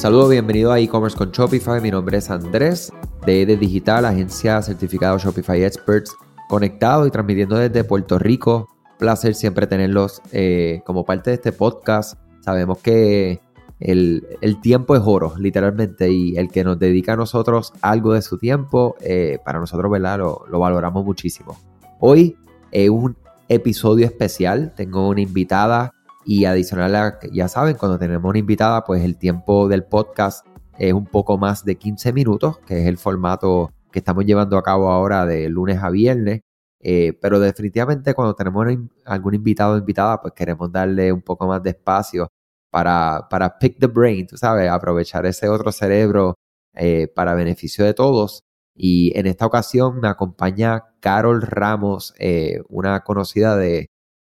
Saludos, bienvenido a e-commerce con Shopify. Mi nombre es Andrés de EDE Digital, agencia certificado Shopify Experts, conectado y transmitiendo desde Puerto Rico. Placer siempre tenerlos eh, como parte de este podcast. Sabemos que el, tiempo es oro, literalmente, y el que nos dedica a nosotros algo de su tiempo, eh, para nosotros, ¿verdad? Lo, valoramos muchísimo. Hoy es un episodio especial. Tengo una invitada y adicional a, ya saben, cuando tenemos una invitada, pues el tiempo del podcast es un poco más de 15 minutos, que es el formato que estamos llevando a cabo ahora de lunes a viernes. Eh, pero definitivamente cuando tenemos algún invitado o invitada, pues queremos darle un poco más de espacio para, para pick the brain, tú sabes, aprovechar ese otro cerebro eh, para beneficio de todos. Y en esta ocasión me acompaña Carol Ramos, eh, una conocida de...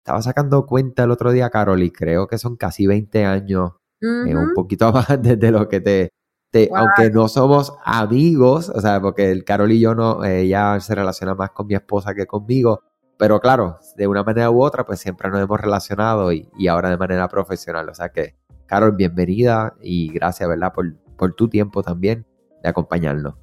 Estaba sacando cuenta el otro día, Carol, y creo que son casi 20 años, eh, un poquito más desde lo que te... Aunque no somos amigos, o sea, porque el Carol y yo no, ella se relaciona más con mi esposa que conmigo, pero claro, de una manera u otra, pues siempre nos hemos relacionado y, ahora de manera profesional. O sea que, Carol, bienvenida y gracias, ¿verdad? Por, por tu tiempo también de acompañarnos.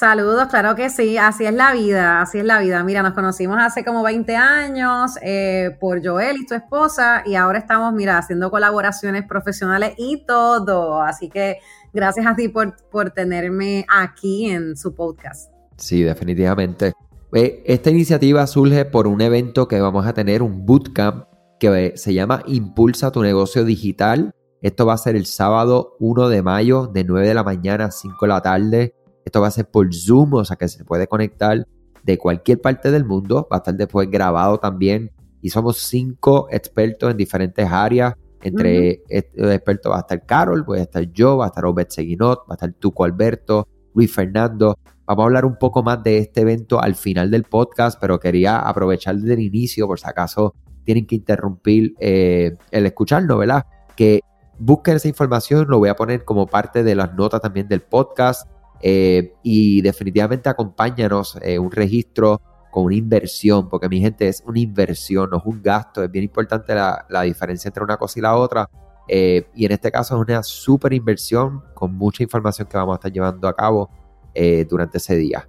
Saludos, claro que sí, así es la vida, así es la vida. Mira, nos conocimos hace como 20 años eh, por Joel y tu esposa y ahora estamos, mira, haciendo colaboraciones profesionales y todo. Así que gracias a ti por, por tenerme aquí en su podcast. Sí, definitivamente. Eh, esta iniciativa surge por un evento que vamos a tener, un bootcamp que se llama Impulsa tu negocio digital. Esto va a ser el sábado 1 de mayo de 9 de la mañana a 5 de la tarde. Esto va a ser por Zoom, o sea que se puede conectar de cualquier parte del mundo. Va a estar después grabado también. Y somos cinco expertos en diferentes áreas. Entre estos expertos va a estar Carol, voy a estar yo, va a estar Obed Seguinot, va a estar Tuco Alberto, Luis Fernando. Vamos a hablar un poco más de este evento al final del podcast, pero quería aprovechar desde el inicio, por si acaso tienen que interrumpir eh, el escucharlo, ¿verdad? Que busquen esa información, lo voy a poner como parte de las notas también del podcast. Eh, y definitivamente acompáñanos eh, un registro con una inversión, porque mi gente es una inversión, no es un gasto, es bien importante la, la diferencia entre una cosa y la otra. y en este caso es una super inversión con mucha información que vamos a estar llevando a cabo eh, durante ese día.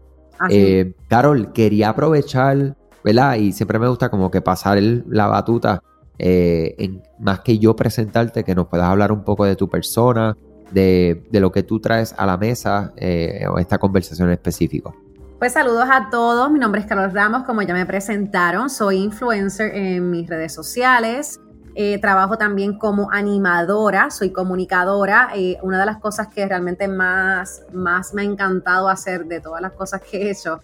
Eh, Carol, quería aprovechar, ¿verdad? Y siempre me gusta como que pasar la batuta, eh, en, más que yo presentarte, que nos puedas hablar un poco de tu persona, de, lo que tú traes a la mesa o esta conversación en específico. Pues saludos a todos, mi nombre es Carol Ramos, como ya me presentaron, soy influencer en mis redes sociales, eh, trabajo también como animadora, soy comunicadora. Eh, una de las cosas que realmente más, más me ha encantado hacer de todas las cosas que he hecho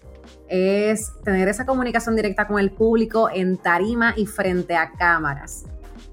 es tener esa comunicación directa con el público en tarima y frente a cámaras.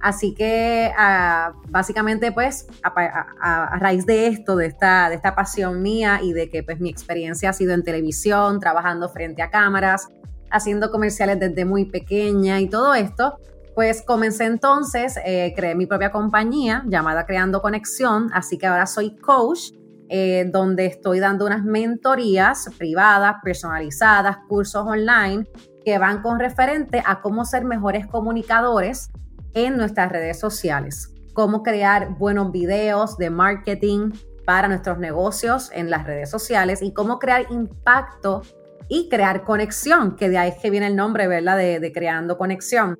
Así que ah, básicamente pues a, raíz de esto, de esta, de esta pasión mía y de que pues mi experiencia ha sido en televisión, trabajando frente a cámaras, haciendo comerciales desde muy pequeña y todo esto, pues comencé entonces, eh, creé mi propia compañía llamada Creando Conexión, así que ahora soy coach, eh, donde estoy dando unas mentorías privadas, personalizadas, cursos online que van con referente a cómo ser mejores comunicadores en nuestras redes sociales, cómo crear buenos videos de marketing para nuestros negocios en las redes sociales y cómo crear impacto y crear conexión, que de ahí es que viene el nombre, ¿verdad? de Creando Conexión.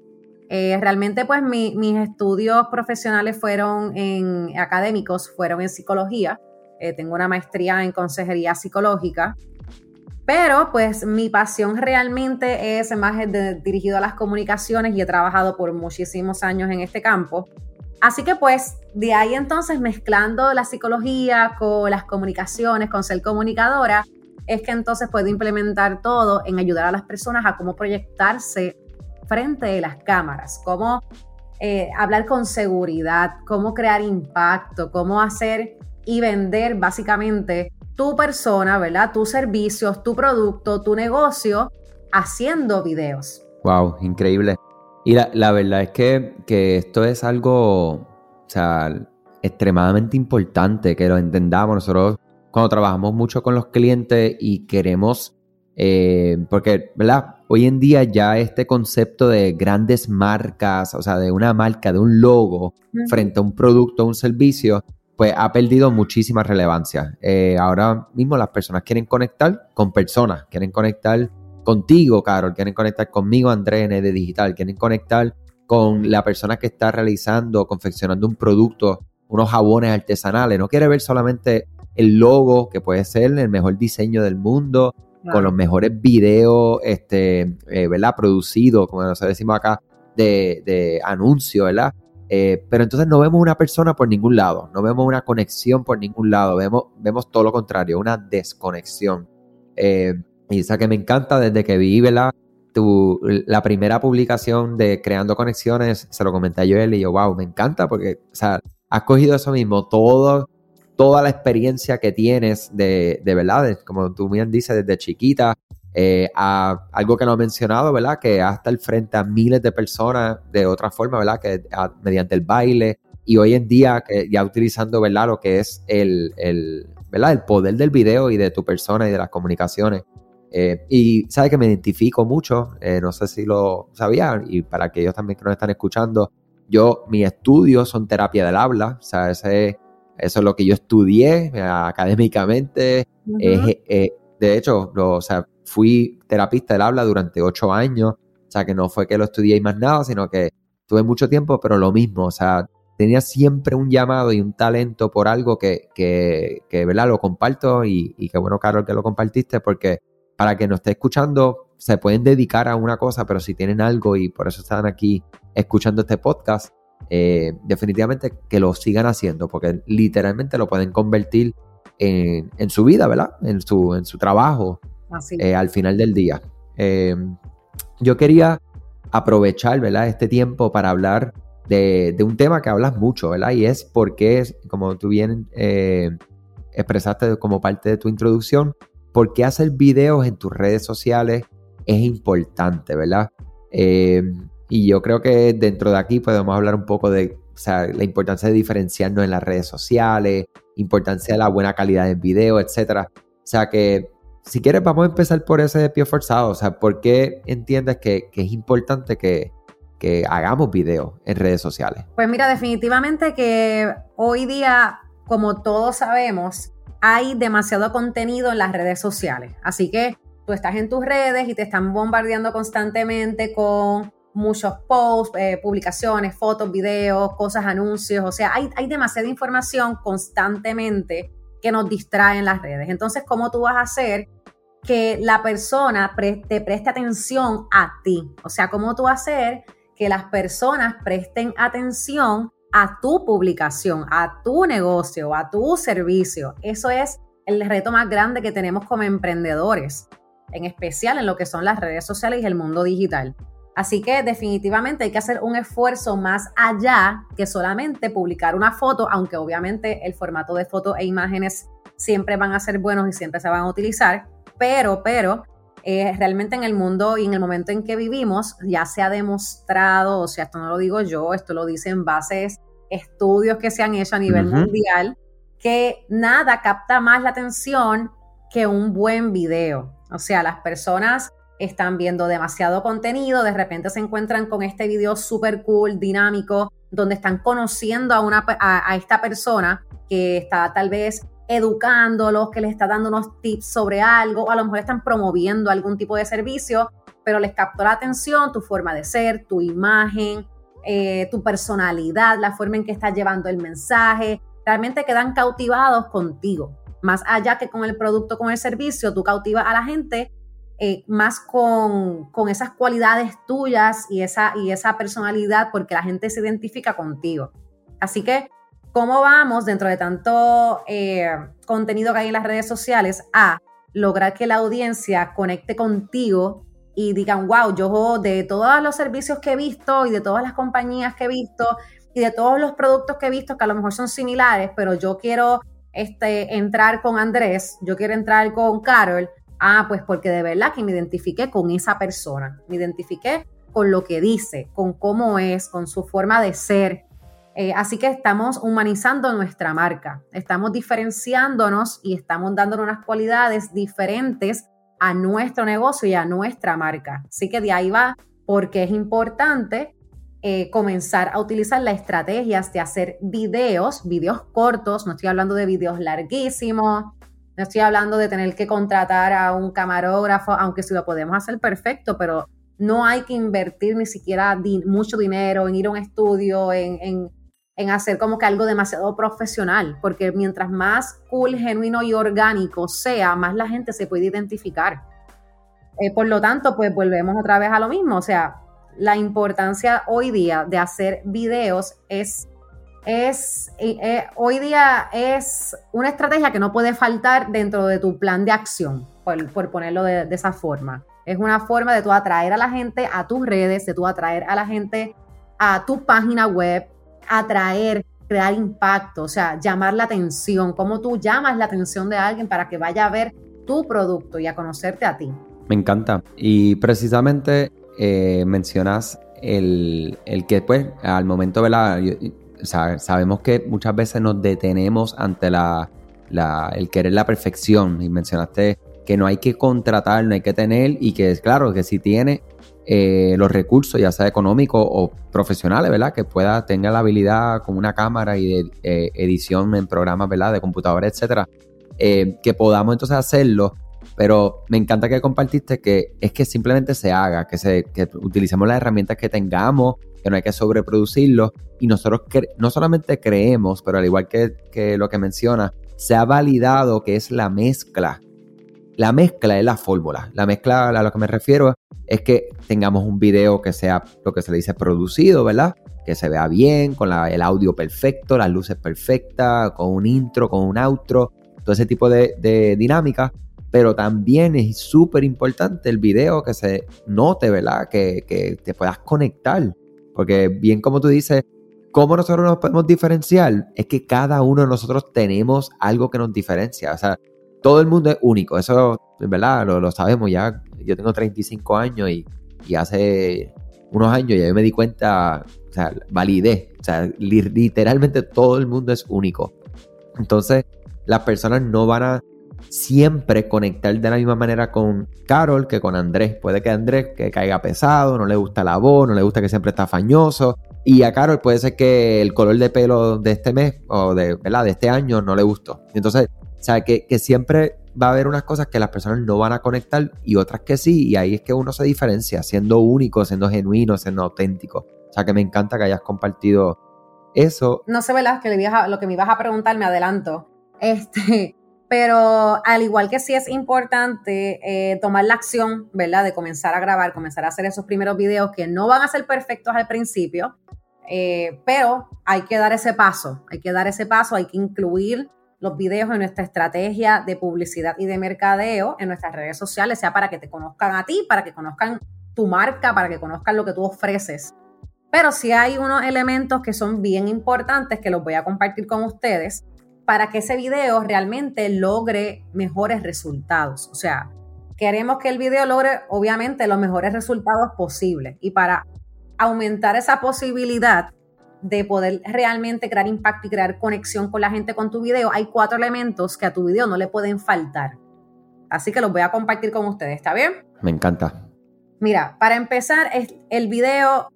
Eh, realmente, pues mis estudios profesionales fueron en académicos, fueron en psicología. Eh, tengo una maestría en consejería psicológica. Pero pues mi pasión realmente es más dirigido a las comunicaciones y he trabajado por muchísimos años en este campo. Así que pues de ahí entonces mezclando la psicología con las comunicaciones, con ser comunicadora, es que entonces puedo implementar todo en ayudar a las personas a cómo proyectarse frente de las cámaras, cómo eh, hablar con seguridad, cómo crear impacto, cómo hacer y vender básicamente tu persona, ¿verdad? Tus servicios, tu producto, tu negocio, haciendo videos. Wow, increíble. Y la, verdad es que, que, esto es algo, o sea, extremadamente importante que lo entendamos. Nosotros cuando trabajamos mucho con los clientes y queremos, eh, porque, ¿verdad? hoy en día ya este concepto de grandes marcas, o sea, de una marca, de un logo frente a un producto o un servicio, pues ha perdido muchísima relevancia. Eh, ahora mismo las personas quieren conectar con personas, quieren conectar contigo, Carol, quieren conectar conmigo, Andrés, de Digital, quieren conectar con la persona que está realizando, confeccionando un producto, unos jabones artesanales. No quiere ver solamente el logo, que puede ser el mejor diseño del mundo, con los mejores videos, este, eh, ¿verdad? Producidos, como nosotros decimos acá, de, de anuncio, ¿verdad? Eh, pero entonces no vemos una persona por ningún lado, no vemos una conexión por ningún lado, vemos, vemos todo lo contrario, una desconexión. Eh, y esa que me encanta desde que vi, ¿verdad? Tu, la primera publicación de Creando Conexiones, se lo comenté a Joel y yo, wow, me encanta porque, o sea, has cogido eso mismo, todo, toda la experiencia que tienes de, de verdad, como tú bien dices, desde chiquita, eh, a algo que no he mencionado, ¿verdad? Que hasta el frente a miles de personas de otra forma, ¿verdad? Que mediante el baile y hoy en día que ya utilizando, ¿verdad? Lo que es el, el, ¿verdad? El poder del video y de tu persona y de las comunicaciones. Eh, y sabe que me identifico mucho, eh, no sé si lo sabían, y para aquellos también que nos están escuchando, yo, mis estudios son terapia del habla, o sea, ese, eso es lo que yo estudié académicamente. de hecho, lo, o sea, fui terapista del habla durante ocho años, o sea que no fue que lo estudié y más nada, sino que tuve mucho tiempo, pero lo mismo, o sea, tenía siempre un llamado y un talento por algo que, que, que ¿verdad? Lo comparto y, y qué bueno, Carol, que lo compartiste, porque para que nos esté escuchando, se pueden dedicar a una cosa, pero si tienen algo y por eso están aquí escuchando este podcast, eh, definitivamente que lo sigan haciendo, porque literalmente lo pueden convertir en, en su vida, ¿verdad? En su, en su trabajo, eh, al final del día. Em, yo quería aprovechar, ¿verdad? Este tiempo para hablar de, un tema que hablas mucho, ¿verdad? Y es porque, como tú bien eh, expresaste como parte de tu introducción, por qué hacer videos en tus redes sociales es importante, ¿verdad? Em, y yo creo que dentro de aquí podemos hablar un poco de la importancia de diferenciarnos en las redes sociales, importancia de la buena calidad del video, etcétera. O sea que si quieres, vamos a empezar por ese pie forzado. O sea, ¿por qué entiendes que, es importante que, hagamos videos en redes sociales? Pues mira, definitivamente que hoy día, como todos sabemos, hay demasiado contenido en las redes sociales. Así que tú estás en tus redes y te están bombardeando constantemente con muchos posts, eh, publicaciones, fotos, videos, cosas, anuncios. O sea, hay, hay demasiada información constantemente que nos distrae en las redes. Entonces, ¿cómo tú vas a hacer que la persona te preste atención a ti. O sea, cómo tú hacer que las personas presten atención a tu publicación, a tu negocio, a tu servicio. Eso es el reto más grande que tenemos como emprendedores, en especial en lo que son las redes sociales y el mundo digital. Así que definitivamente hay que hacer un esfuerzo más allá que solamente publicar una foto, aunque obviamente el formato de fotos e imágenes siempre van a ser buenos y siempre se van a utilizar, pero, pero, eh, realmente en el mundo y en el momento en que vivimos ya se ha demostrado, o sea, esto no lo digo yo, esto lo dicen bases, estudios que se han hecho a nivel mundial, que nada capta más la atención que un buen video. O sea, las personas están viendo demasiado contenido, de repente se encuentran con este video súper cool, dinámico, donde están conociendo a, una, a esta persona que está tal vez educándolos, que les está dando unos tips sobre algo, o a lo mejor están promoviendo algún tipo de servicio, pero les captó la atención tu forma de ser, tu imagen, eh, tu personalidad, la forma en que estás llevando el mensaje. Realmente quedan cautivados contigo. Más allá que con el producto, con el servicio, tú cautivas a la gente eh, más con, con, esas cualidades tuyas y esa, y esa personalidad porque la gente se identifica contigo. Así que ¿Cómo vamos dentro de tanto eh, contenido que hay en las redes sociales a lograr que la audiencia conecte contigo y digan, wow, yo de todos los servicios que he visto y de todas las compañías que he visto y de todos los productos que he visto que a lo mejor son similares, pero yo quiero este, entrar con Andrés, yo quiero entrar con Carol, ah, pues porque de verdad que me identifiqué con esa persona, me identifiqué con lo que dice, con cómo es, con su forma de ser, eh, así que estamos humanizando nuestra marca, estamos diferenciándonos y estamos dando unas cualidades diferentes a nuestro negocio y a nuestra marca. Así que de ahí va porque es importante eh, comenzar a utilizar las estrategias de hacer videos, videos cortos, no estoy hablando de videos larguísimos, no estoy hablando de tener que contratar a un camarógrafo, aunque si lo podemos hacer perfecto, pero no hay que invertir ni siquiera mucho dinero en ir a un estudio, en, hacer como que algo demasiado profesional, porque mientras más cool, genuino y orgánico sea, más la gente se puede identificar. Eh, por lo tanto, pues volvemos otra vez a lo mismo, o sea, la importancia hoy día de hacer videos es, es eh, hoy día es una estrategia que no puede faltar dentro de tu plan de acción, por, ponerlo de, esa forma. Es una forma de tú atraer a la gente a tus redes, de tú atraer a la gente a tu página web, atraer, crear impacto, o sea, llamar la atención, cómo tú llamas la atención de alguien para que vaya a ver tu producto y a conocerte a ti. Me encanta. Y precisamente eh, mencionas el, que, pues, al momento, ¿verdad? Sabemos que muchas veces nos detenemos ante la, el querer la perfección. Y mencionaste que no hay que contratar, no hay que tener, y que, claro, que si tiene eh, los recursos, ya sea económicos o profesionales, ¿verdad? Que pueda, tener la habilidad con una cámara y de eh, edición en programas, ¿verdad? De computadora, etcétera. que podamos entonces hacerlo pero me encanta que compartiste que es que simplemente se haga, que, se, que utilicemos las herramientas que tengamos, que no hay que sobreproducirlo. Y nosotros no solamente creemos, pero al igual que, lo que menciona, se ha validado que es la mezcla. La mezcla es la fórmula. La mezcla a lo que me refiero es que tengamos un video que sea lo que se le dice producido, ¿verdad? Que se vea bien, con el audio perfecto, las luces perfectas, con un intro, con un outro, todo ese tipo de, de dinámica pero también es súper importante el video que se note, ¿verdad? Que, te puedas conectar. Porque bien como tú dices, ¿cómo nosotros nos podemos diferenciar? Es que cada uno de nosotros tenemos algo que nos diferencia. O sea, todo el mundo es único. Eso, ¿verdad? Lo, sabemos ya. Yo tengo 35 años y, y hace unos años ya yo me di cuenta, o sea, validé. O sea, literalmente todo el mundo es único. Entonces, las personas no van a siempre conectar de la misma manera con Carol que con Andrés. Puede que Andrés que caiga pesado, no le gusta la voz, no le gusta que siempre está fañoso. Y a Carol puede ser que el color de pelo de este mes o de, ¿verdad? de este año no le gustó. Entonces, o sea, que, que siempre va a haber unas cosas que las personas no van a conectar y otras que sí. Y ahí es que uno se diferencia, siendo único, siendo genuino, siendo auténtico. O sea, que me encanta que hayas compartido eso. No sé, ¿verdad? Que lo que me ibas a preguntar, me adelanto. Este, pero al igual que sí es importante eh, tomar la acción, ¿verdad? De comenzar a grabar, comenzar a hacer esos primeros videos que no van a ser perfectos al principio, eh, pero hay que dar ese paso, hay que dar ese paso, hay que incluir los videos en nuestra estrategia de publicidad y de mercadeo en nuestras redes sociales, sea para que te conozcan a ti, para que conozcan tu marca, para que conozcan lo que tú ofreces. Pero sí hay unos elementos que son bien importantes que los voy a compartir con ustedes para que ese video realmente logre mejores resultados. O sea, queremos que el video logre obviamente los mejores resultados posibles. Y para aumentar esa posibilidad de poder realmente crear impacto y crear conexión con la gente con tu video, hay cuatro elementos que a tu video no le pueden faltar. Así que los voy a compartir con ustedes, ¿está bien? Me encanta. Mira, para empezar, el video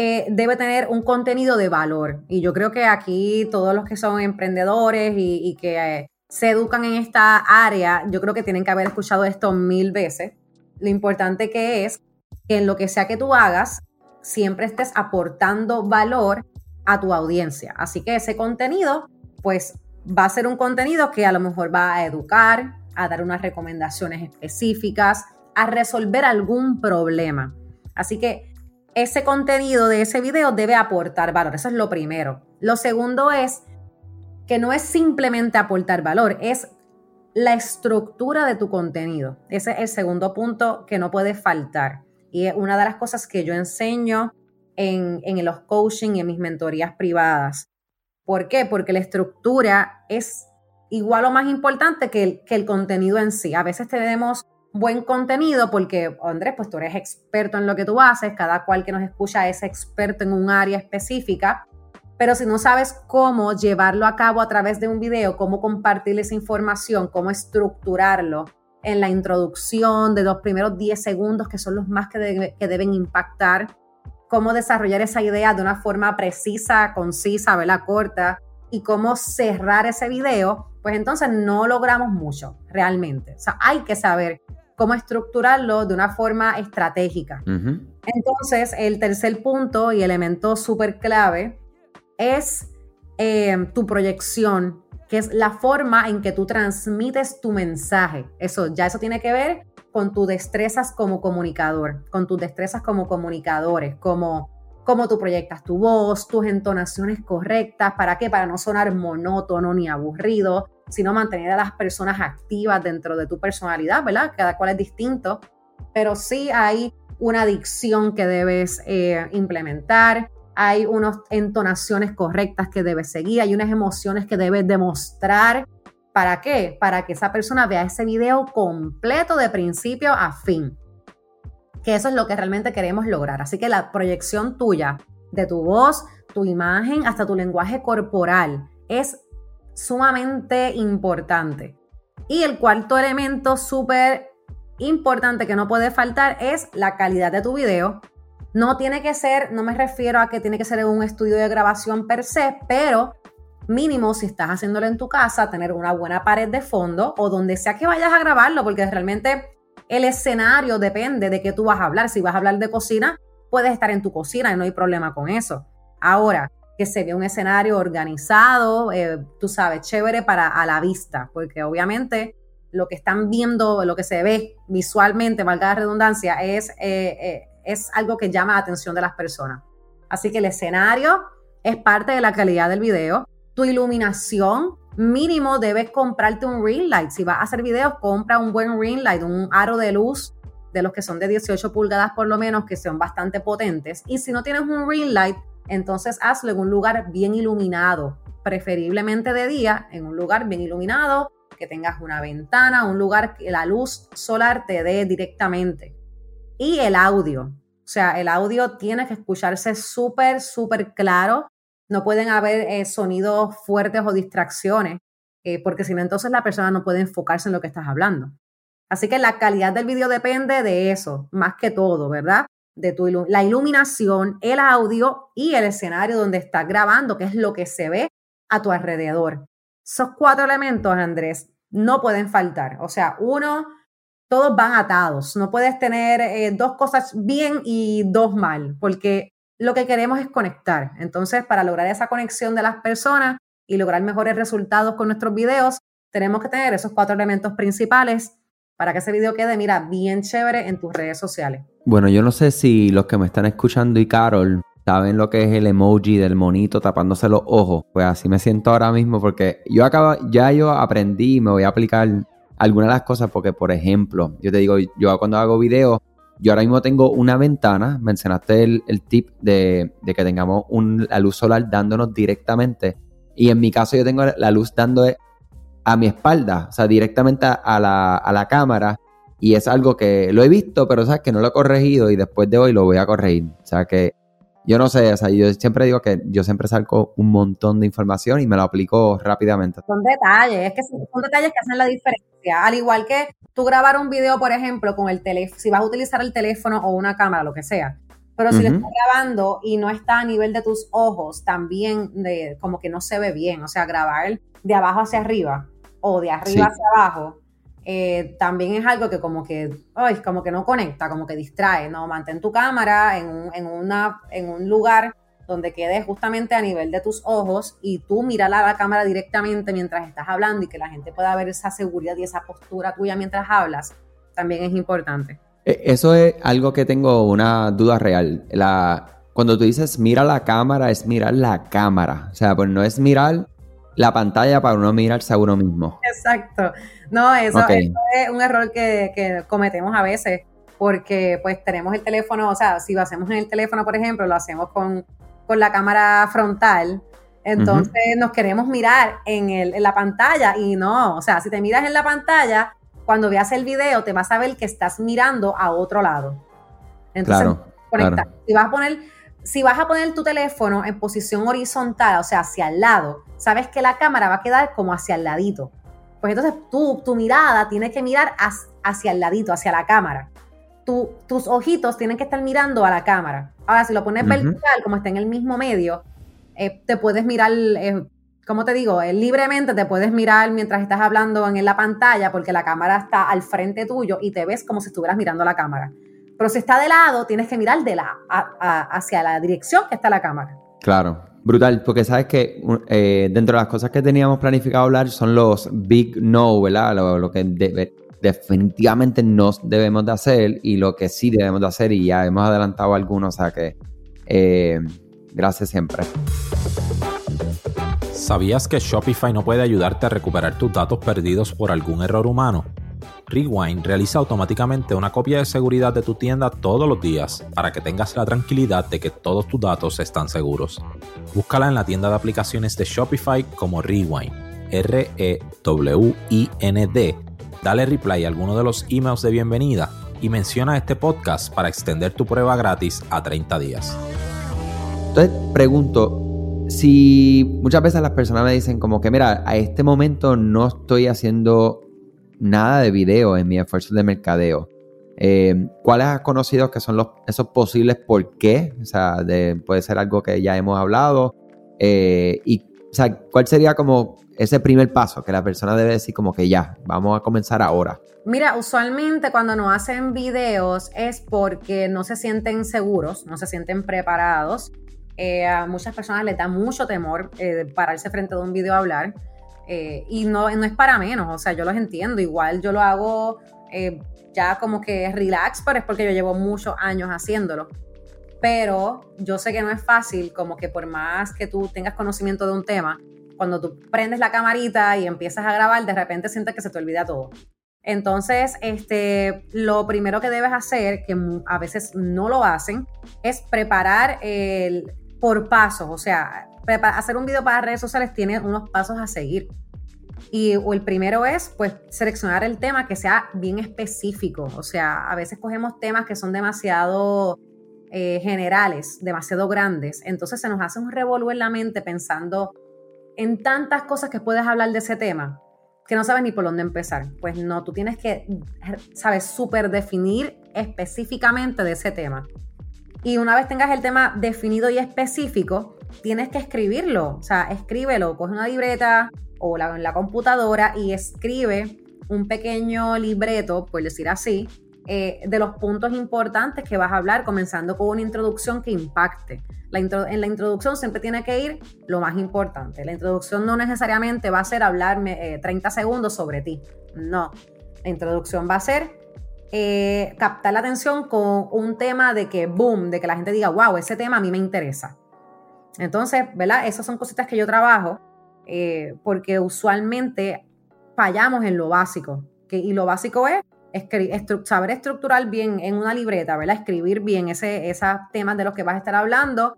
eh, debe tener un contenido de valor. Y yo creo que aquí todos los que son emprendedores y, que eh, se educan en esta área, yo creo que tienen que haber escuchado esto mil veces. Lo importante que es que en lo que sea que tú hagas, siempre estés aportando valor a tu audiencia. Así que ese contenido, pues va a ser un contenido que a lo mejor va a educar, a dar unas recomendaciones específicas, a resolver algún problema. Así que ese contenido de ese video debe aportar valor. Eso es lo primero. Lo segundo es que no es simplemente aportar valor, es la estructura de tu contenido. Ese es el segundo punto que no puede faltar. Y es una de las cosas que yo enseño en, los coaching y en mis mentorías privadas. ¿Por qué? Porque la estructura es igual o más importante que el, que el contenido en sí. A veces tenemos buen contenido porque, Andrés, pues tú eres experto en lo que tú haces, cada cual que nos escucha es experto en un área específica, pero si no sabes cómo llevarlo a cabo a través de un video, cómo compartir esa información, cómo estructurarlo en la introducción de los primeros 10 segundos, que son los más que, deben impactar, cómo desarrollar esa idea de una forma precisa, concisa, ¿verdad? corta, y cómo cerrar ese video, pues entonces no logramos mucho realmente. O sea, hay que saber cómo estructurarlo de una forma estratégica. Entonces, el tercer punto y elemento súper clave es eh, tu proyección, que es la forma en que tú transmites tu mensaje. Eso, ya eso tiene que ver con tus destrezas como comunicador, con tus destrezas como comunicadores, como cómo tú proyectas tu voz, tus entonaciones correctas, ¿para qué? Para no sonar monótono ni aburrido, sino mantener a las personas activas dentro de tu personalidad, ¿verdad? Cada cual es distinto, pero sí hay una dicción que debes eh, implementar, hay unas entonaciones correctas que debes seguir, hay unas emociones que debes demostrar. ¿Para qué? Para que esa persona vea ese video completo de principio a fin que eso es lo que realmente queremos lograr. Así que la proyección tuya de tu voz, tu imagen, hasta tu lenguaje corporal es sumamente importante. Y el cuarto elemento súper importante que no puede faltar es la calidad de tu video. No tiene que ser, no me refiero a que tiene que ser un estudio de grabación per se, pero mínimo si estás haciéndolo en tu casa, tener una buena pared de fondo o donde sea que vayas a grabarlo, porque realmente el escenario depende de qué tú vas a hablar. Si vas a hablar de cocina, puedes estar en tu cocina y no hay problema con eso. Ahora, que se ve un escenario organizado, eh, tú sabes, chévere para a la vista, porque obviamente lo que están viendo, lo que se ve visualmente, valga la redundancia, es, eh, eh, es algo que llama la atención de las personas. Así que el escenario es parte de la calidad del video. Tu iluminación mínimo debes comprarte un ring light. Si vas a hacer videos, compra un buen ring light, un aro de luz de los que son de 18 pulgadas por lo menos, que son bastante potentes. Y si no tienes un ring light, entonces hazlo en un lugar bien iluminado, preferiblemente de día, en un lugar bien iluminado, que tengas una ventana, un lugar que la luz solar te dé directamente. Y el audio. O sea, el audio tiene que escucharse súper, súper claro no pueden haber eh, sonidos fuertes o distracciones, eh, porque si no, entonces la persona no puede enfocarse en lo que estás hablando. Así que la calidad del video depende de eso, más que todo, ¿verdad? De tu la iluminación, el audio y el escenario donde estás grabando, que es lo que se ve a tu alrededor. Esos cuatro elementos, Andrés, no pueden faltar. O sea, uno, todos van atados. No puedes tener eh, dos cosas bien y dos mal, porque lo que queremos es conectar. Entonces, para lograr esa conexión de las personas y lograr mejores resultados con nuestros videos, tenemos que tener esos cuatro elementos principales para que ese video quede, mira, bien chévere en tus redes sociales. Bueno, yo no sé si los que me están escuchando y Carol saben lo que es el emoji del monito tapándose los ojos. Pues así me siento ahora mismo porque yo acabo, ya yo aprendí y me voy a aplicar algunas de las cosas porque, por ejemplo, yo te digo, yo cuando hago videos, yo ahora mismo tengo una ventana, mencionaste el, tip de, que tengamos la luz solar dándonos directamente. Y en mi caso yo tengo la luz dando a mi espalda, o sea, directamente a la, a la cámara. Y es algo que lo he visto, pero sabes que no lo he corregido y después de hoy lo voy a corregir. O sea que yo no sé, o sea, yo siempre digo que yo siempre salgo un montón de información y me lo aplico rápidamente. Son detalles, es que son detalles que hacen la diferencia. Al igual que tú grabar un video, por ejemplo, con el teléfono, si vas a utilizar el teléfono o una cámara, lo que sea. Pero si lo estás grabando y no está a nivel de tus ojos, también de, como que no se ve bien. O sea, grabar de abajo hacia arriba o de arriba hacia abajo eh, también es algo que como que, ay, como que no conecta, como que distrae, ¿no? Mantén tu cámara en un, en una, en un lugar donde quede justamente a nivel de tus ojos y tú mirar a la cámara directamente mientras estás hablando y que la gente pueda ver esa seguridad y esa postura tuya mientras hablas, también es importante. E, eso es algo que tengo una duda real. La, cuando tú dices mira la cámara, es mirar la cámara. O sea, pues no es mirar la pantalla para uno mirarse a uno mismo. Exacto. No, eso, es un error que, cometemos a veces porque pues tenemos el teléfono, o sea, si lo hacemos en el teléfono, por ejemplo, lo hacemos con, la cámara frontal, entonces nos queremos mirar en, el, en la pantalla y no, o sea, si te miras en la pantalla, cuando veas el video te vas a ver que estás mirando a otro lado. Entonces, conecta. Si vas a poner si vas a poner tu teléfono en posición horizontal, o sea, hacia el lado, sabes que la cámara va a quedar como hacia el ladito. Pues entonces tú, tu mirada tiene que mirar hacia el ladito, hacia la cámara. tus ojitos tienen que estar mirando a la cámara. Ahora, si lo pones vertical, como está en el mismo medio, eh, te puedes mirar, eh, como te digo, eh, libremente te puedes mirar mientras estás hablando en, la pantalla porque la cámara está al frente tuyo y te ves como si estuvieras mirando la cámara. Pero si está de lado, tienes que mirar de la, hacia la dirección que está la cámara. Claro, brutal, porque sabes que dentro de las cosas que teníamos planificado hablar son los big no, ¿verdad? Lo, que definitivamente no debemos de hacer y lo que sí debemos de hacer y ya hemos adelantado algunos, o sea que gracias siempre. ¿Sabías que Shopify no puede ayudarte a recuperar tus datos perdidos por algún error humano? Rewind realiza automáticamente una copia de seguridad de tu tienda todos los días para que tengas la tranquilidad de que todos tus datos están seguros. Búscala en la tienda de aplicaciones de Shopify como Rewind, R-E-W-I-N-D. Dale reply a alguno de los emails de bienvenida y menciona este podcast para extender tu prueba gratis a 30 días. Entonces pregunto, si muchas veces las personas me dicen como que, mira, a este momento no estoy haciendo nada de video en mi esfuerzo de mercadeo. Eh, ¿Cuáles has conocido que son los, esos posibles por qué? O sea, puede ser algo que ya hemos hablado. Eh, y, o sea, ¿cuál sería como ese primer paso que la persona debe decir como que ya, vamos a comenzar ahora? Mira, usualmente cuando no hacen videos es porque no se sienten seguros, no se sienten preparados eh, a muchas personas les da mucho temor eh, pararse frente a un video a hablar. Eh, y no, no es para menos, o sea, yo los entiendo. Igual yo lo hago ya como que relax, pero es porque yo llevo muchos años haciéndolo. Pero yo sé que no es fácil, como que por más que tú tengas conocimiento de un tema, cuando tú prendes la camarita y empiezas a grabar, de repente sientes que se te olvida todo. Entonces, este, lo primero que debes hacer, que a veces no lo hacen, es preparar el, por pasos, o sea, hacer un video para redes sociales tiene unos pasos a seguir. Y el primero es, pues, seleccionar el tema que sea bien específico. O sea, a veces cogemos temas que son demasiado eh, generales, demasiado grandes. Entonces se nos hace un revolver en la mente pensando en tantas cosas que puedes hablar de ese tema que no sabes ni por dónde empezar. Pues no, tú tienes que, sabes, súper definir específicamente de ese tema. Y una vez tengas el tema definido y específico, tienes que escribirlo. O sea, escríbelo, coge una libreta o la, en la computadora y escribe un pequeño libreto, por decir así, eh, de los puntos importantes que vas a hablar, comenzando con una introducción que impacte. en la introducción siempre tiene que ir lo más importante. La introducción no necesariamente va a ser hablarme 30 eh, segundos sobre ti. No. La introducción va a ser eh, captar la atención con un tema de que, boom, de que la gente diga, wow, ese tema a mí me interesa. Entonces, ¿verdad? Esas son cositas que yo trabajo eh, porque usualmente fallamos en lo básico. y lo básico es saber estructurar bien en una libreta, ¿verdad? Escribir bien ese, esos temas de los que vas a estar hablando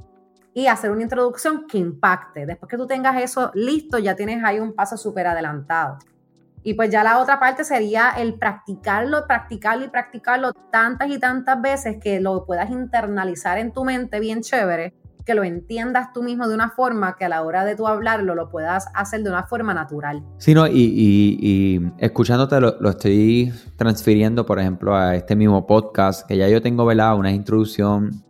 y hacer una introducción que impacte. Después que tú tengas eso listo, ya tienes ahí un paso súper adelantado. Y pues ya la otra parte sería el practicarlo, practicarlo y practicarlo tantas y tantas veces que lo puedas internalizar en tu mente bien chévere, que lo entiendas tú mismo de una forma que a la hora de tú hablarlo lo puedas hacer de una forma natural. Sí, no, y, escuchándote lo, estoy transfiriendo, por ejemplo, a este mismo podcast, que ya yo tengo, velado Una introducción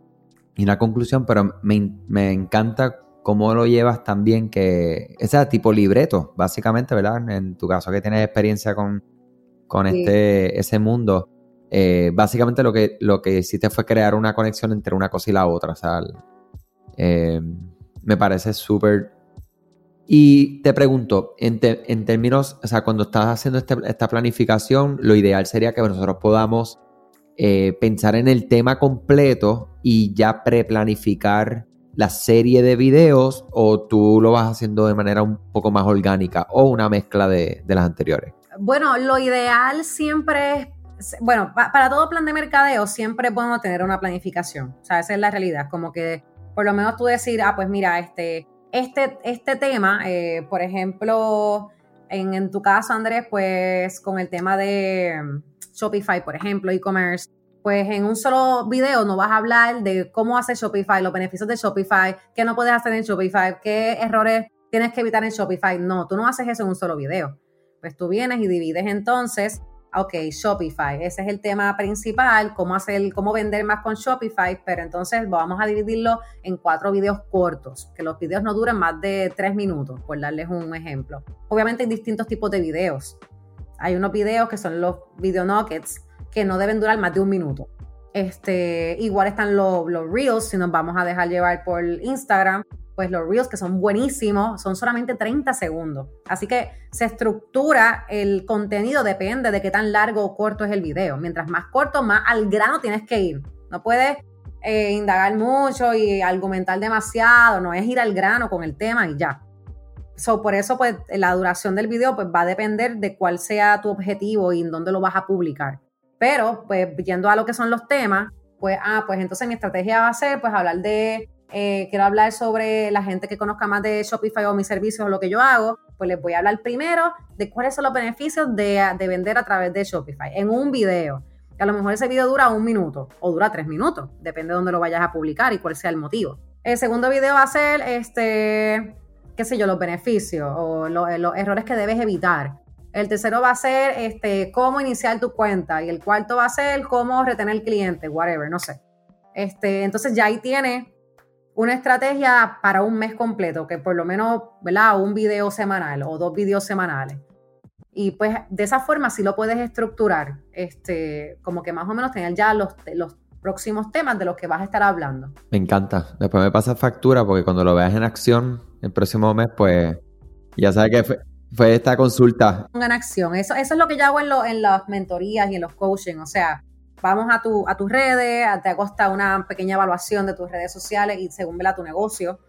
y una conclusión, pero me, me encanta cómo lo llevas también, que ese tipo libreto, básicamente, ¿verdad? En tu caso que tienes experiencia con, con este, ese mundo, eh, básicamente lo que, lo que hiciste fue crear una conexión entre una cosa y la otra, o sea, eh, me parece súper... Y te pregunto, en, términos, o sea, cuando estás haciendo este, esta planificación, lo ideal sería que nosotros podamos eh, pensar en el tema completo y ya preplanificar la serie de videos o tú lo vas haciendo de manera un poco más orgánica o una mezcla de, las anteriores? Bueno, lo ideal siempre es, bueno, para todo plan de mercadeo siempre bueno tener una planificación, o sea, esa es la realidad, como que por lo menos tú decir, ah, pues mira, este, este, este tema, eh, por ejemplo, en, en tu caso, Andrés, pues con el tema de Shopify, por ejemplo, e-commerce, pues en un solo video no vas a hablar de cómo hacer Shopify, los beneficios de Shopify, qué no puedes hacer en Shopify, qué errores tienes que evitar en Shopify. No, tú no haces eso en un solo video. Pues tú vienes y divides entonces ok, Shopify, ese es el tema principal, cómo hacer, cómo vender más con Shopify, pero entonces vamos a dividirlo en cuatro videos cortos, que los videos no duren más de tres minutos, por darles un ejemplo. Obviamente hay distintos tipos de videos. Hay unos videos que son los video nuggets que no deben durar más de un minuto. Este, igual están los, los reels, si nos vamos a dejar llevar por Instagram, pues los reels que son buenísimos son solamente 30 segundos. Así que se estructura el contenido, depende de qué tan largo o corto es el video. Mientras más corto, más al grano tienes que ir. No puedes eh, indagar mucho y argumentar demasiado, no es ir al grano con el tema y ya. So, por eso, pues, la duración del video pues, va a depender de cuál sea tu objetivo y en dónde lo vas a publicar. Pero, pues, yendo a lo que son los temas, pues, ah, pues entonces mi estrategia va a ser, pues, hablar de eh, quiero hablar sobre la gente que conozca más de Shopify o mis servicios o lo que yo hago, pues les voy a hablar primero de cuáles son los beneficios de, vender a través de Shopify en un video. a lo mejor ese video dura un minuto o dura tres minutos, depende de dónde lo vayas a publicar y cuál sea el motivo. El segundo video va a ser, este, qué sé yo, los beneficios o los, errores que debes evitar. El tercero va a ser este, cómo iniciar tu cuenta. Y el cuarto va a ser cómo retener cliente, whatever, no sé. Este, entonces ya ahí tiene una estrategia para un mes completo, que por lo menos, ¿verdad? Un video semanal o dos videos semanales. Y pues de esa forma sí lo puedes estructurar, este, como que más o menos tener ya los, los próximos temas de los que vas a estar hablando. Me encanta. Después me pasa factura porque cuando lo veas en acción el próximo mes, pues ya sabes que fue, esta consulta. En acción. Eso, eso es lo que yo hago en, en las mentorías y en los coaching. O sea, vamos a, tu, a tus redes, te acosta una pequeña evaluación de tus redes sociales y según vela tu negocio,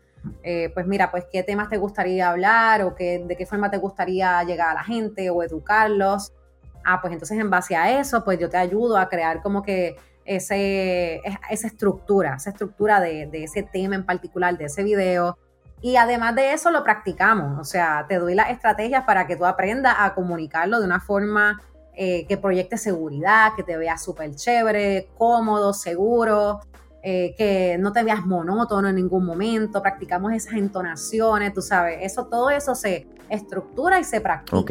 eh, pues mira, pues qué temas te gustaría hablar o qué, de qué forma te gustaría llegar a la gente o educarlos. Ah, pues entonces en base a eso, pues yo te ayudo a crear como que ese, esa estructura, esa estructura de, de ese tema en particular, de ese video. Y además de eso lo practicamos, o sea, te doy las estrategias para que tú aprendas a comunicarlo de una forma eh, que proyecte seguridad, que te veas súper chévere, cómodo, seguro, eh, que no te veas monótono en ningún momento, practicamos esas entonaciones, tú sabes, eso, todo eso se estructura y se practica. Ok,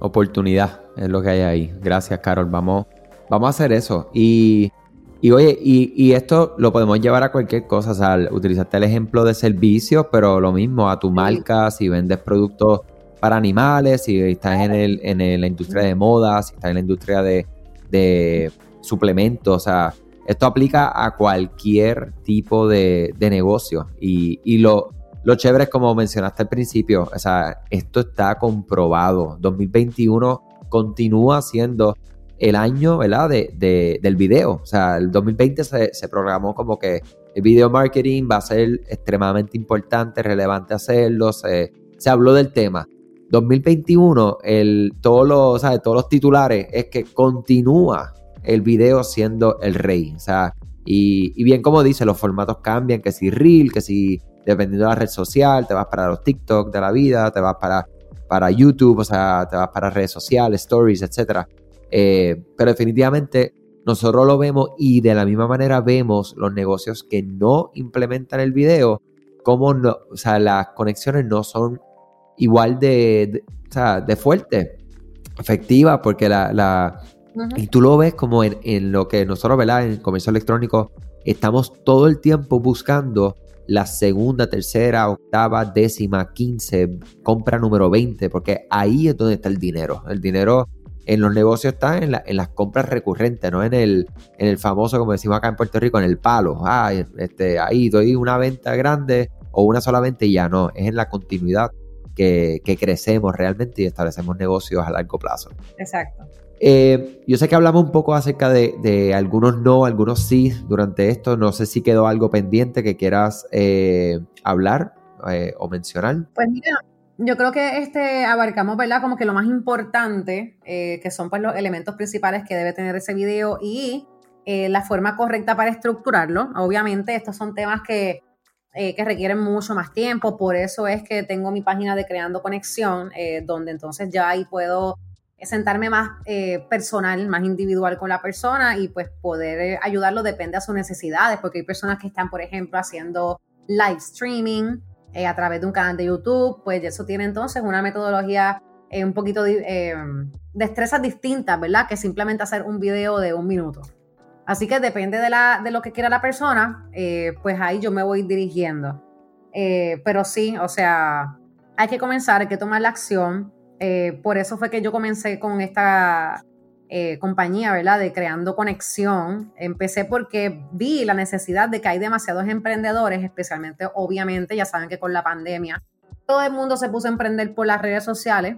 oportunidad es lo que hay ahí. Gracias, Carol. Vamos, vamos a hacer eso. Y, y oye, y, y, esto lo podemos llevar a cualquier cosa, o sea, utilizaste el ejemplo de servicios, pero lo mismo a tu marca, si vendes productos para animales, si estás en, el, en la industria de moda, si estás en la industria de, suplementos, o sea, esto aplica a cualquier tipo de, negocio. Y, lo, lo chévere es como mencionaste al principio, o sea, esto está comprobado. 2021 continúa siendo el año, ¿verdad? De, del video. O sea, el 2020 se, se, programó como que el video marketing va a ser extremadamente importante, relevante hacerlo, se, se habló del tema. 2021, el, todos, los, todos los titulares es que continúa el video siendo el rey. O sea, y, bien como dice, los formatos cambian, que si Reel, que si dependiendo de la red social, te vas para los TikTok de la vida, te vas para, para YouTube, o sea, te vas para redes sociales, stories, etc. Eh, pero definitivamente nosotros lo vemos y de la misma manera vemos los negocios que no implementan el video, como no, o sea, las conexiones no son igual de, de, fuerte, efectiva, porque la... la Y tú lo ves como en, lo que nosotros, ¿verdad? En el comercio electrónico, estamos todo el tiempo buscando la segunda, tercera, octava, décima, quince, compra número 20, porque ahí es donde está el dinero. El dinero en los negocios está en, en las compras recurrentes, no en el, en el famoso, como decimos acá en Puerto Rico, en el palo. Ah, este, ahí doy una venta grande o una sola venta y ya no, es en la continuidad que, crecemos realmente y establecemos negocios a largo plazo. Exacto. Eh, yo sé que hablamos un poco acerca de, algunos no, algunos sí durante esto. No sé si quedó algo pendiente que quieras eh, hablar eh, o mencionar. Pues mira, yo creo que este abarcamos, ¿verdad? Como que lo más importante, que son pues los elementos principales que debe tener ese video y la forma correcta para estructurarlo. Obviamente, estos son temas que eh, que requieren mucho más tiempo. Por eso es que tengo mi página de Creando Conexión, eh, donde entonces ya ahí puedo sentarme más eh, personal, más individual con la persona y pues poder ayudarlo depende a sus necesidades, porque hay personas que están, por ejemplo, haciendo live streaming a través de un canal de YouTube, pues eso tiene entonces una metodología eh, un poquito de destrezas distintas, ¿verdad? Que simplemente hacer un video de un minuto. Así que depende de, la, de lo que quiera la persona, pues ahí yo me voy dirigiendo. pero sí, o sea, hay que comenzar, hay que tomar la acción. por eso fue que yo comencé con esta eh, compañía, ¿verdad? De creando conexión. Empecé porque vi la necesidad de que hay demasiados emprendedores, especialmente, obviamente, ya saben que con la pandemia, todo el mundo se puso a emprender por las redes sociales,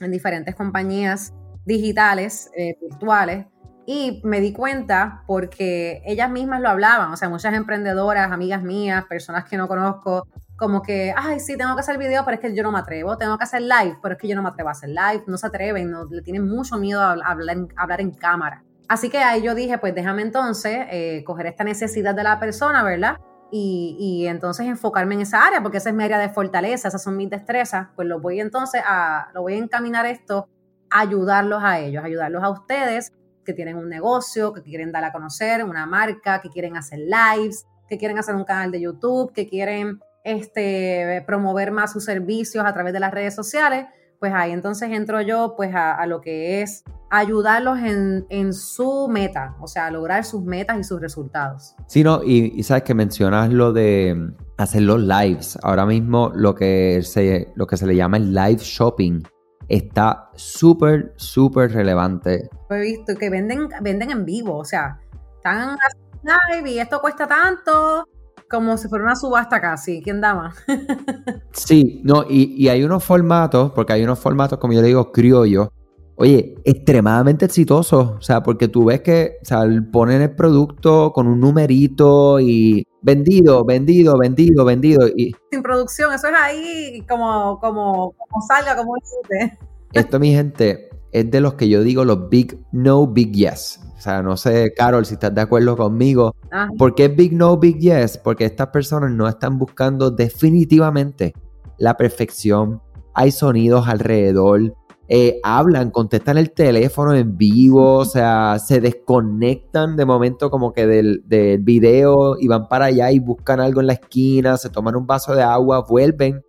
en diferentes compañías digitales, eh, virtuales. Y me di cuenta porque ellas mismas lo hablaban, o sea, muchas emprendedoras, amigas mías, personas que no conozco, como que, ay, sí, tengo que hacer video, pero es que yo no me atrevo, tengo que hacer live, pero es que yo no me atrevo a hacer live, no se atreven, no, le tienen mucho miedo a hablar en, cámara. Así que ahí yo dije, pues déjame entonces eh, coger esta necesidad de la persona, ¿verdad? Y, y, entonces enfocarme en esa área, porque esa es mi área de fortaleza, esas son mis destrezas, pues lo voy entonces a, lo voy a encaminar esto, a ayudarlos a ellos, ayudarlos a ustedes que tienen un negocio, que quieren dar a conocer, una marca, que quieren hacer lives, que quieren hacer un canal de YouTube, que quieren este, promover más sus servicios a través de las redes sociales, pues ahí entonces entro yo pues a, lo que es ayudarlos en, su meta, o sea, lograr sus metas y sus resultados. Sí, no, y, sabes que mencionas lo de hacer los lives. Ahora mismo lo que se, lo que se le llama el live shopping está súper, súper relevante. He visto que venden, venden en vivo, o sea, están live y esto cuesta tanto, como si fuera una subasta casi. ¿Quién da más? sí, no, y, hay unos formatos, porque hay unos formatos, como yo le digo, criollos, oye, extremadamente exitosos. O sea, porque tú ves que, o sea, ponen el producto con un numerito y vendido, vendido, vendido, vendido. Y... Sin producción, eso es ahí como, como, como salga, como dice. Esto, mi gente, es de los que yo digo los big no, big yes. O sea, no sé, Carol, si estás de acuerdo conmigo. Ah. ¿Por qué Big No, Big Yes? Porque estas personas no están buscando definitivamente la perfección. Hay sonidos alrededor. Eh, hablan, contestan el teléfono en vivo, o sea, se desconectan de momento como que del, del video y van para allá y buscan algo en la esquina, se toman un vaso de agua, vuelven,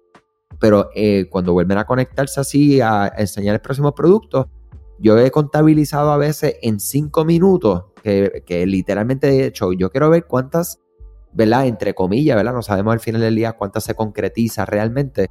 pero eh, cuando vuelven a conectarse así a enseñar el próximo producto, yo he contabilizado a veces en cinco minutos, que, literalmente he hecho, yo quiero ver cuántas, ¿verdad? Entre comillas, ¿verdad? No sabemos al final del día cuántas se concretiza realmente,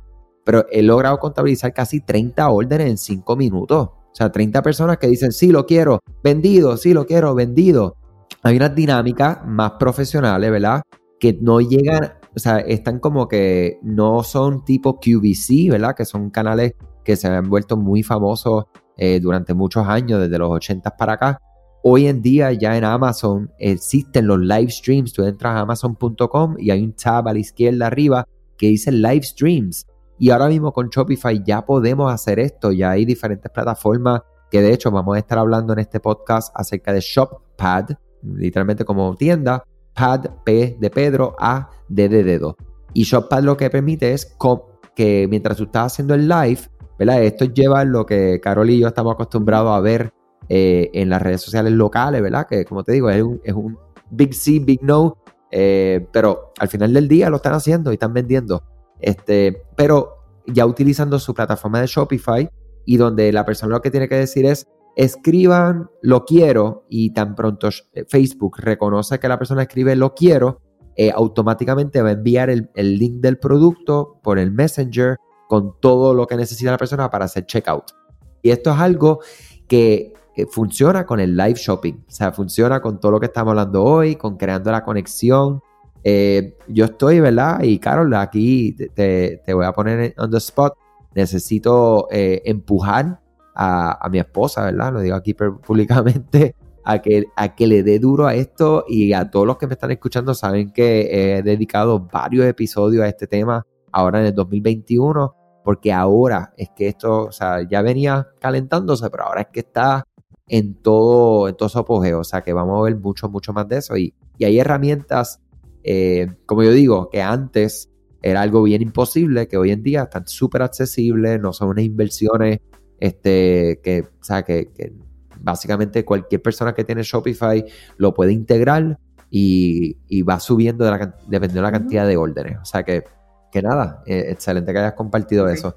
pero he logrado contabilizar casi 30 órdenes en cinco minutos. O sea, 30 personas que dicen, sí, lo quiero, vendido, sí, lo quiero, vendido. Hay unas dinámicas más profesionales, ¿verdad? Que no llegan, o sea, están como que no son tipo QVC, ¿verdad? Que son canales que se han vuelto muy famosos eh, durante muchos años, desde los 80 para acá. Hoy en día ya en Amazon existen los live streams. Tú entras a amazon.com y hay un tab a la izquierda arriba que dice live streams. Y ahora mismo con Shopify ya podemos hacer esto. Ya hay diferentes plataformas que de hecho vamos a estar hablando en este podcast acerca de ShopPad, literalmente como tienda, Pad P de Pedro, A D de dedo. Y ShopPad lo que permite es que mientras tú estás haciendo el live, ¿verdad? Esto lleva lo que Carol y yo estamos acostumbrados a ver eh, en las redes sociales locales, ¿verdad? Que como te digo, es un, big C, big no, eh, pero al final del día lo están haciendo y están vendiendo. Este, pero ya utilizando su plataforma de Shopify y donde la persona lo que tiene que decir es escriban lo quiero y tan pronto eh, Facebook reconoce que la persona escribe lo quiero, automáticamente va a enviar el, el link del producto por el Messenger con todo lo que necesita la persona para hacer checkout. Y esto es algo que, funciona con el live shopping, o sea, funciona con todo lo que estamos hablando hoy, con creando la conexión. Eh, yo estoy, ¿verdad? Y Carol, aquí te, voy a poner on the spot. Necesito eh, empujar a, mi esposa, ¿verdad? Lo digo aquí públicamente, a que, a que le dé duro a esto y a todos los que me están escuchando saben que he dedicado varios episodios a este tema ahora en el 2021 porque ahora es que esto, o sea, ya venía calentándose, pero ahora es que está en todo, en todo su apogeo, o sea, que vamos a ver mucho, mucho más de eso. Y, hay herramientas, eh, como yo digo, que antes era algo bien imposible, que hoy en día están súper accesibles, no son unas inversiones, este, que, o sea, que, básicamente cualquier persona que tiene Shopify lo puede integrar y, va subiendo de la, dependiendo de la cantidad de órdenes. O sea que que nada, eh, excelente que hayas compartido eso.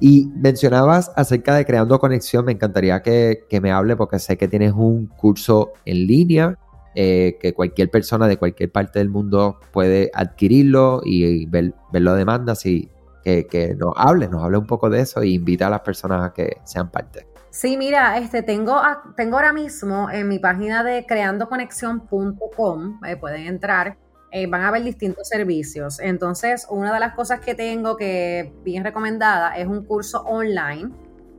Y mencionabas acerca de creando conexión, me encantaría que, me hable porque sé que tienes un curso en línea eh, que cualquier persona de cualquier parte del mundo puede adquirirlo y, verlo a demanda. Si, que, que, nos hable, nos hable un poco de eso e invita a las personas a que sean parte. Sí, mira, este tengo, tengo ahora mismo en mi página de creandoconexión.com, eh, pueden entrar, eh, van a ver distintos servicios. Entonces, una de las cosas que tengo que bien recomendada es un curso online.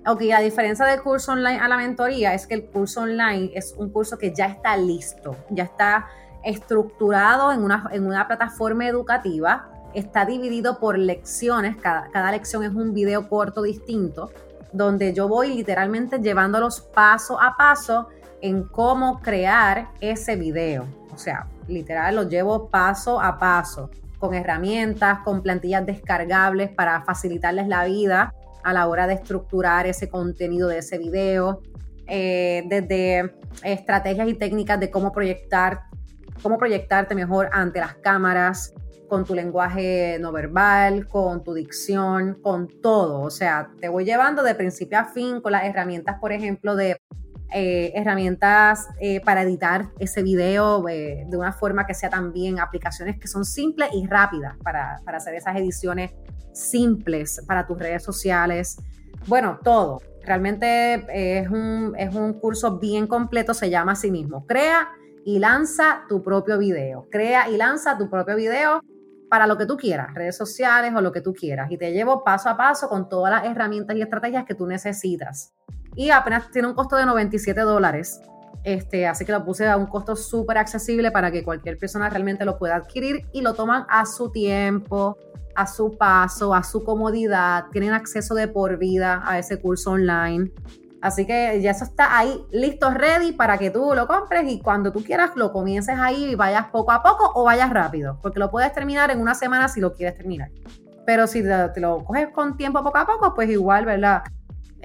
Ok, a diferencia del curso online a la mentoría, es que el curso online es un curso que ya está listo, ya está estructurado en una, en una plataforma educativa, está dividido por lecciones, cada, cada lección es un video corto distinto donde yo voy literalmente llevándolos paso a paso en cómo crear ese video. O sea, literal, los llevo paso a paso, con herramientas, con plantillas descargables para facilitarles la vida a la hora de estructurar ese contenido de ese video, eh, desde estrategias y técnicas de cómo proyectar, cómo proyectarte mejor ante las cámaras, con tu lenguaje no verbal, con tu dicción, con todo. O sea, te voy llevando de principio a fin con las herramientas, por ejemplo, de eh, herramientas eh, para editar ese video eh, de una forma que sea también aplicaciones que son simples y rápidas para, para hacer esas ediciones simples para tus redes sociales. Bueno, todo. Realmente es un, es un curso bien completo, se llama a sí mismo. Crea y lanza tu propio video. Crea y lanza tu propio video para lo que tú quieras, redes sociales o lo que tú quieras. Y te llevo paso a paso con todas las herramientas y estrategias que tú necesitas. Y apenas tiene un costo de 97 dólares. Este, así que lo puse a un costo súper accesible para que cualquier persona realmente lo pueda adquirir y lo toman a su tiempo, a su paso, a su comodidad. Tienen acceso de por vida a ese curso online. Así que ya eso está ahí listo, ready para que tú lo compres y cuando tú quieras lo comiences ahí y vayas poco a poco o vayas rápido, porque lo puedes terminar en una semana si lo quieres terminar. Pero si te, lo coges con tiempo poco a poco, pues igual, ¿verdad?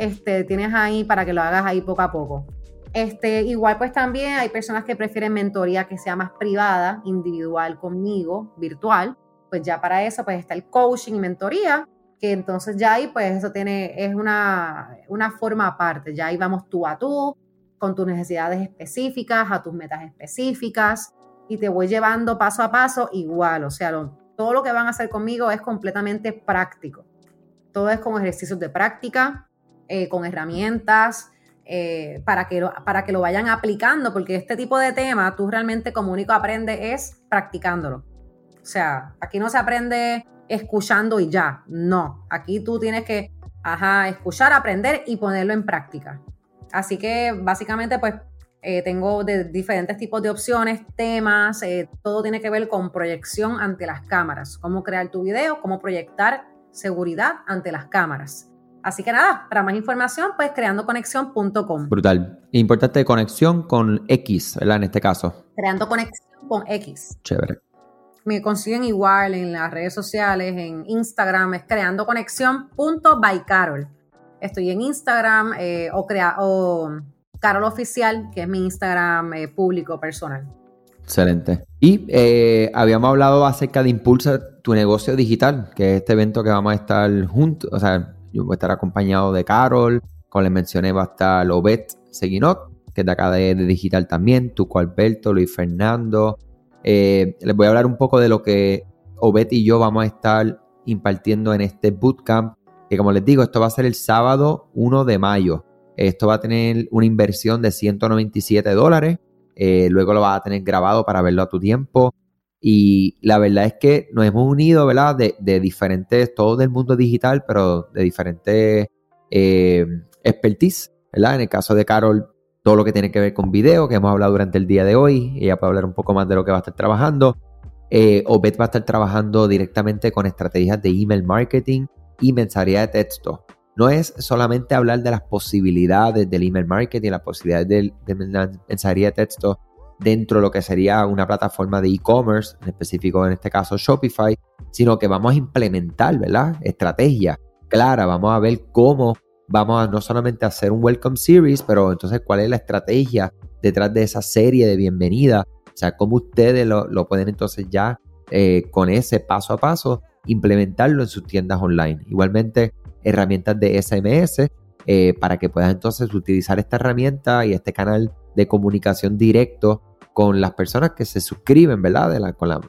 Este, tienes ahí para que lo hagas ahí poco a poco. Este, igual pues también hay personas que prefieren mentoría que sea más privada, individual conmigo, virtual. Pues ya para eso pues está el coaching y mentoría, que entonces ya ahí pues eso tiene, es una, una forma aparte, ya ahí vamos tú a tú, con tus necesidades específicas, a tus metas específicas, y te voy llevando paso a paso igual, o sea, todo lo que van a hacer conmigo es completamente práctico, todo es con ejercicios de práctica, eh, con herramientas, eh, para, que lo, para que lo vayan aplicando, porque este tipo de tema tú realmente como único aprendes es practicándolo. O sea, aquí no se aprende escuchando y ya. No, aquí tú tienes que, ajá, escuchar, aprender y ponerlo en práctica. Así que básicamente pues eh, tengo de diferentes tipos de opciones, temas, todo tiene que ver con proyección ante las cámaras, cómo crear tu video, cómo proyectar seguridad ante las cámaras. Así que nada, para más información, pues creandoconexión.com. Brutal. Importante conexión con X, ¿verdad? En este caso. Creando conexión con X. Chévere me consiguen igual en las redes sociales, en Instagram, es creando conexión Carol. Estoy en Instagram eh, o, crea, o Carol Oficial, que es mi Instagram eh, público personal. Excelente. Y eh, habíamos hablado acerca de Impulsa tu negocio digital, que es este evento que vamos a estar juntos, o sea, yo voy a estar acompañado de Carol, como les mencioné va a estar Obed Seguinot, que es de acá de, Digital también, Tuco Alberto, Luis Fernando, eh, les voy a hablar un poco de lo que Obed y yo vamos a estar impartiendo en este bootcamp, que como les digo, esto va a ser el sábado 1 de mayo. Esto va a tener una inversión de 197 dólares. Eh, luego lo vas a tener grabado para verlo a tu tiempo. Y la verdad es que nos hemos unido, ¿verdad? De, diferentes, todo del mundo digital, pero de diferentes eh, expertise, ¿verdad? En el caso de Carol, todo lo que tiene que ver con video, que hemos hablado durante el día de hoy. Ella puede hablar un poco más de lo que va a estar trabajando. Eh, Obed va a estar trabajando directamente con estrategias de email marketing y mensajería de texto. No es solamente hablar de las posibilidades del email marketing, las posibilidades de, de mensajería de texto dentro de lo que sería una plataforma de e-commerce, en específico en este caso Shopify, sino que vamos a implementar, ¿verdad? Estrategia clara, vamos a ver cómo vamos a no solamente hacer un welcome series, pero entonces cuál es la estrategia detrás de esa serie de bienvenida, o sea, cómo ustedes lo, pueden entonces ya eh, con ese paso a paso implementarlo en sus tiendas online. Igualmente, herramientas de SMS eh, para que puedas entonces utilizar esta herramienta y este canal de comunicación directo con las personas que se suscriben, ¿verdad? Con la,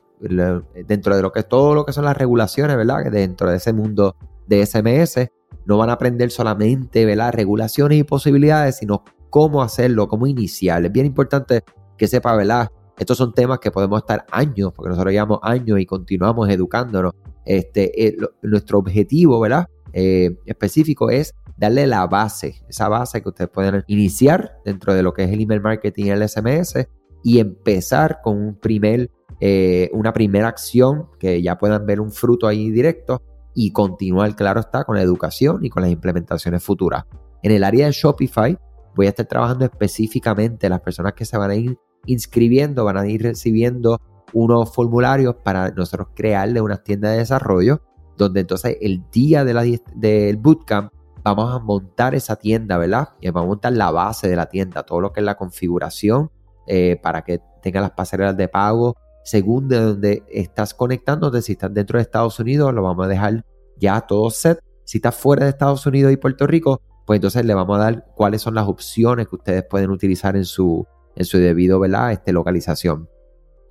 dentro de lo que todo lo que son las regulaciones, ¿verdad? Dentro de ese mundo de SMS, no van a aprender solamente, ¿verdad? Regulaciones y posibilidades, sino cómo hacerlo, cómo iniciar. Es bien importante que sepa, ¿verdad? Estos son temas que podemos estar años, porque nosotros llevamos años y continuamos educándonos. Este, eh, nuestro objetivo, ¿verdad? Eh, específico es darle la base, esa base que ustedes pueden iniciar dentro de lo que es el email marketing y el SMS y empezar con un primer, eh, una primera acción que ya puedan ver un fruto ahí directo y continuar, claro está, con la educación y con las implementaciones futuras. En el área de Shopify voy a estar trabajando específicamente las personas que se van a ir inscribiendo, van a ir recibiendo unos formularios para nosotros crearle una tienda de desarrollo, donde entonces el día de del bootcamp vamos a montar esa tienda, ¿verdad? Y vamos a montar la base de la tienda, todo lo que es la configuración eh, para que tenga las pasarelas de pago según de donde estás conectándote. Si estás dentro de Estados Unidos, lo vamos a dejar ya todo set. Si estás fuera de Estados Unidos y Puerto Rico, pues entonces le vamos a dar cuáles son las opciones que ustedes pueden utilizar en su, en su debido, ¿verdad? Este, localización.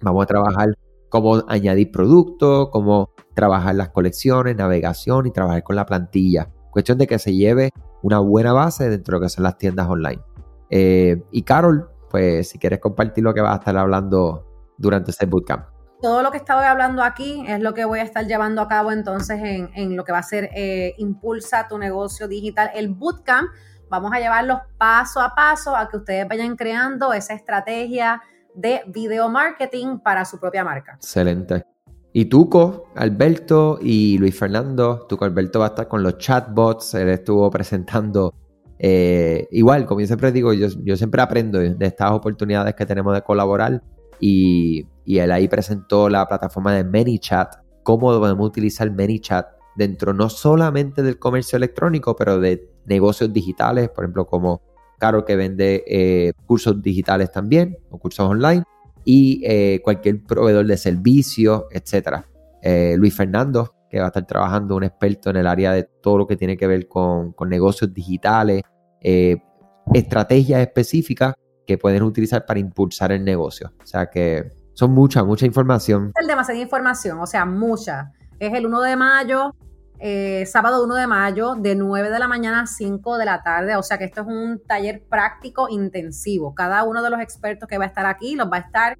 Vamos a trabajar cómo añadir productos, cómo trabajar las colecciones, navegación y trabajar con la plantilla. Cuestión de que se lleve una buena base dentro de lo que son las tiendas online. Eh, y Carol, pues si quieres compartir lo que vas a estar hablando durante ese bootcamp. Todo lo que estaba hablando aquí es lo que voy a estar llevando a cabo entonces en, lo que va a ser eh, Impulsa tu negocio digital, el bootcamp. Vamos a llevarlos paso a paso a que ustedes vayan creando esa estrategia de video marketing para su propia marca. Excelente. Y Tuco, Alberto y Luis Fernando. Tuco Alberto va a estar con los chatbots. Él estuvo presentando. Eh, igual, como yo siempre digo, yo, yo siempre aprendo de estas oportunidades que tenemos de colaborar y, él ahí presentó la plataforma de ManyChat, cómo podemos utilizar ManyChat dentro no solamente del comercio electrónico, pero de negocios digitales, por ejemplo, como Caro que vende eh, cursos digitales también o cursos online y eh, cualquier proveedor de servicios, etcétera. Eh, Luis Fernando, que va a estar trabajando, un experto en el área de todo lo que tiene que ver con, con negocios digitales, estrategias específicas que pueden utilizar para impulsar el negocio. O sea que son mucha, mucha información. Es demasiada información, o sea, mucha. Es el 1 de mayo, eh, sábado 1 de mayo, de 9 de la mañana a 5 de la tarde. O sea que esto es un taller práctico intensivo. Cada uno de los expertos que va a estar aquí los va a estar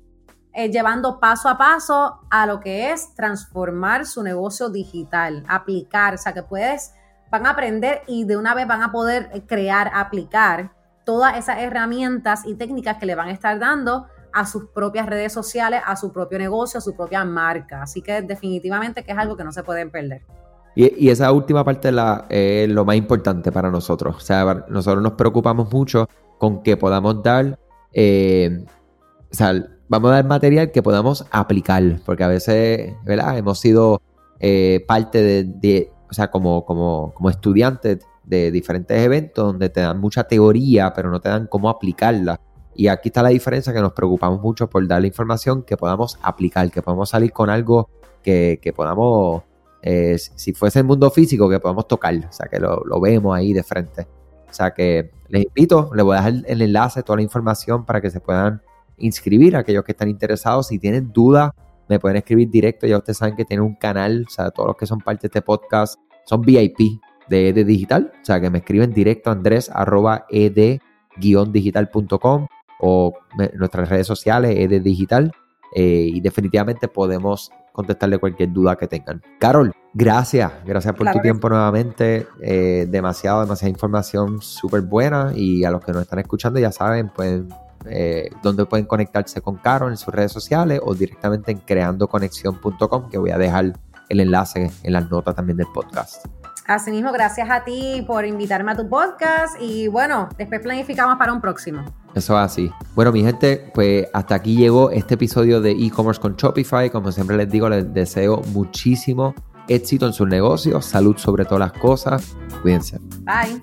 eh, llevando paso a paso a lo que es transformar su negocio digital, aplicar, o sea que puedes, van a aprender y de una vez van a poder crear, aplicar todas esas herramientas y técnicas que le van a estar dando a sus propias redes sociales, a su propio negocio, a su propia marca. Así que definitivamente que es algo que no se pueden perder. Y, esa última parte es lo más importante para nosotros. O sea, nosotros nos preocupamos mucho con que podamos dar, eh, o sea, vamos a dar material que podamos aplicar, porque a veces, ¿verdad? Hemos sido eh, parte de, o sea, como, como, como estudiantes de diferentes eventos donde te dan mucha teoría, pero no te dan cómo aplicarla. Y aquí está la diferencia que nos preocupamos mucho por dar la información que podamos aplicar, que podamos salir con algo que, podamos, eh, si fuese el mundo físico, que podamos tocar, o sea, que lo, vemos ahí de frente. O sea, que les invito, les voy a dejar el enlace, toda la información para que se puedan inscribir, aquellos que están interesados. Si tienen dudas, me pueden escribir directo. Ya ustedes saben que tienen un canal, o sea, todos los que son parte de este podcast son VIP de ED Digital, o sea que me escriben directo a andrés arroba ed-digital.com o nuestras redes sociales ed digital eh, y definitivamente podemos contestarle cualquier duda que tengan. Carol, gracias, gracias por tu tiempo nuevamente, eh, demasiado, demasiada información súper buena y a los que nos están escuchando ya saben, pueden eh, dónde pueden conectarse con Carol en sus redes sociales o directamente en creandoconexión.com que voy a dejar el enlace en las notas también del podcast. Asimismo, gracias a ti por invitarme a tu podcast y bueno, después planificamos para un próximo. Eso es así. Bueno, mi gente, pues hasta aquí llegó este episodio de e-commerce con Shopify. Como siempre les digo, les deseo muchísimo éxito en sus negocios, salud sobre todas las cosas. Cuídense. Bye.